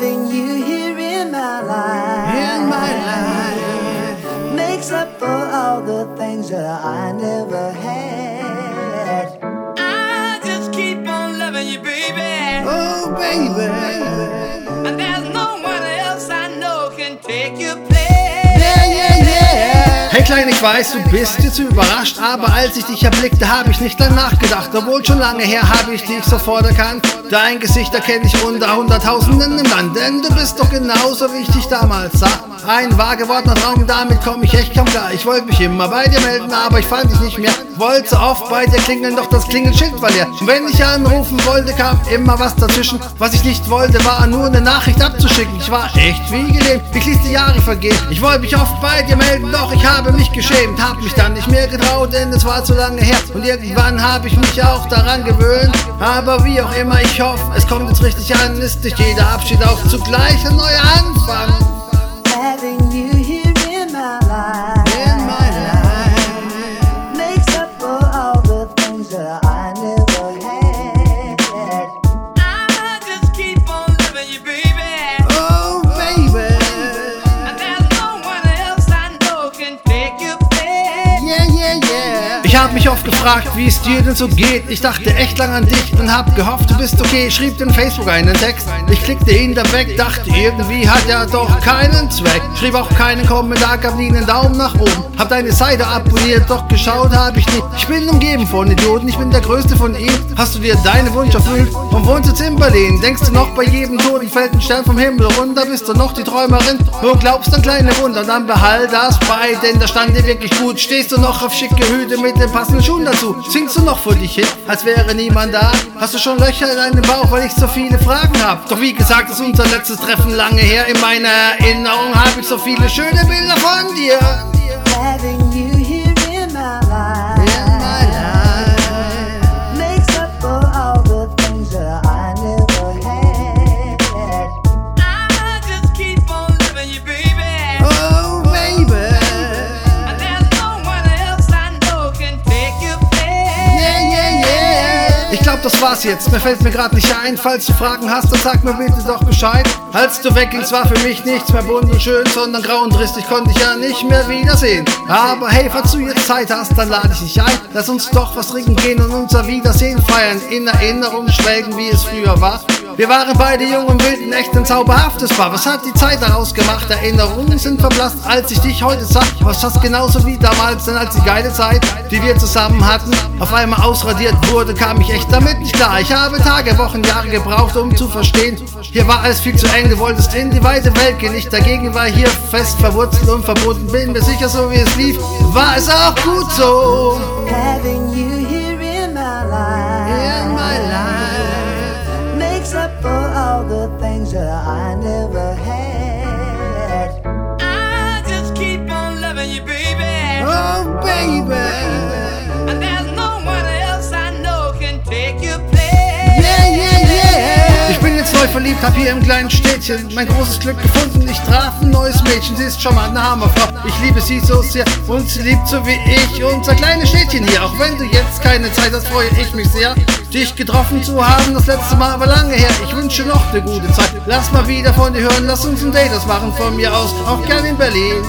Having you here in my life, in my life. makes up for all the things that I never had. I just keep on loving you, baby. Oh, baby. Ich weiß, du bist jetzt überrascht, aber als ich dich erblickte, habe ich nicht lang nachgedacht. Obwohl schon lange her habe ich dich sofort erkannt. Dein Gesicht erkenne ich unter Hunderttausenden im Land, denn du bist doch genauso wie ich dich damals sah. Ein wahr gewordener Traum, damit komm ich echt kaum klar. Ich wollte mich immer bei dir melden, aber ich fand dich nicht mehr. Wollte so oft bei dir klingeln, doch das Klingelschild war leer. Und wenn ich anrufen wollte, kam immer was dazwischen. Was ich nicht wollte, war nur eine Nachricht abzuschicken. Ich war echt wie gelähmt, ich ließ die Jahre vergehen. Ich wollte mich oft bei dir melden, doch ich habe mich geschämt. Hab mich dann nicht mehr getraut, denn es war zu lange her. Und irgendwann habe ich mich auch daran gewöhnt. Aber wie auch immer, ich hoffe, es kommt jetzt richtig an. Ist durch jeder Abschied auch zugleich ein neuer Anfang. Ich hab mich oft gefragt, wie es dir denn so geht. Ich dachte echt lang an dich und hab gehofft, du bist okay. Schrieb in Facebook einen Text. Ich klickte ihn dann weg, dachte irgendwie hat er doch keinen Zweck. Schrieb auch keinen Kommentar, gab nie einen Daumen nach oben. Hab deine Seite abonniert, doch geschaut hab ich nie. Ich bin umgeben von Idioten, ich bin der größte von ihnen. Hast du dir deine Wunsch erfüllt und wohnst jetzt in Berlin? Denkst du noch bei jedem Toten fällt ein Stern vom Himmel runter? Bist du noch die Träumerin? Du glaubst an kleine Wunder, dann behalt das bei, denn da stand dir wirklich gut. Stehst du noch auf schicke Hüte mit den passenden Schuhen dazu? Singst du noch vor dich hin, als wäre niemand da? Hast du schon Löcher in deinem Bauch, weil ich so viele Fragen hab? Doch wie gesagt, ist unser letztes Treffen lange her. In meiner Erinnerung habe ich so viele schöne Bilder von dir. Ich glaub, das war's jetzt. Mir fällt mir grad nicht ein. Falls du Fragen hast, dann sag mir bitte doch Bescheid. Als du weggingst, war für mich nichts mehr bunt und schön, sondern grau und trist. Ich konnte dich ja nicht mehr wiedersehen. Aber hey, falls du jetzt Zeit hast, dann lade ich dich ein. Lass uns doch was trinken gehen und unser Wiedersehen feiern. In Erinnerung schwelgen, wie es früher war. Wir waren beide jung und wild, ein echt ein zauberhaftes Paar. Was hat die Zeit daraus gemacht? Erinnerungen sind verblasst, als ich dich heute sah. Was fast genauso wie damals, denn als die geile Zeit, die wir zusammen hatten, auf einmal ausradiert wurde, kam ich echt damit nicht klar. Ich habe Tage, Wochen, Jahre gebraucht, um zu verstehen. Hier war alles viel zu eng, du wolltest in die weite Welt gehen. Ich dagegen war hier fest verwurzelt und verbunden. Bin mir sicher, so wie es lief, war es auch gut so. Verliebt, hab hier im kleinen Städtchen mein großes Glück gefunden. Ich traf ein neues Mädchen, sie ist schon mal eine Hammerfrau. Ich liebe sie so sehr und sie liebt so wie ich unser kleines Städtchen hier. Auch wenn du jetzt keine Zeit hast, freue ich mich sehr, dich getroffen zu haben. Das letzte Mal war lange her. Ich wünsche noch eine gute Zeit. Lass mal wieder von dir hören, lass uns ein Date ausmachen von mir aus. Auch gern in Berlin.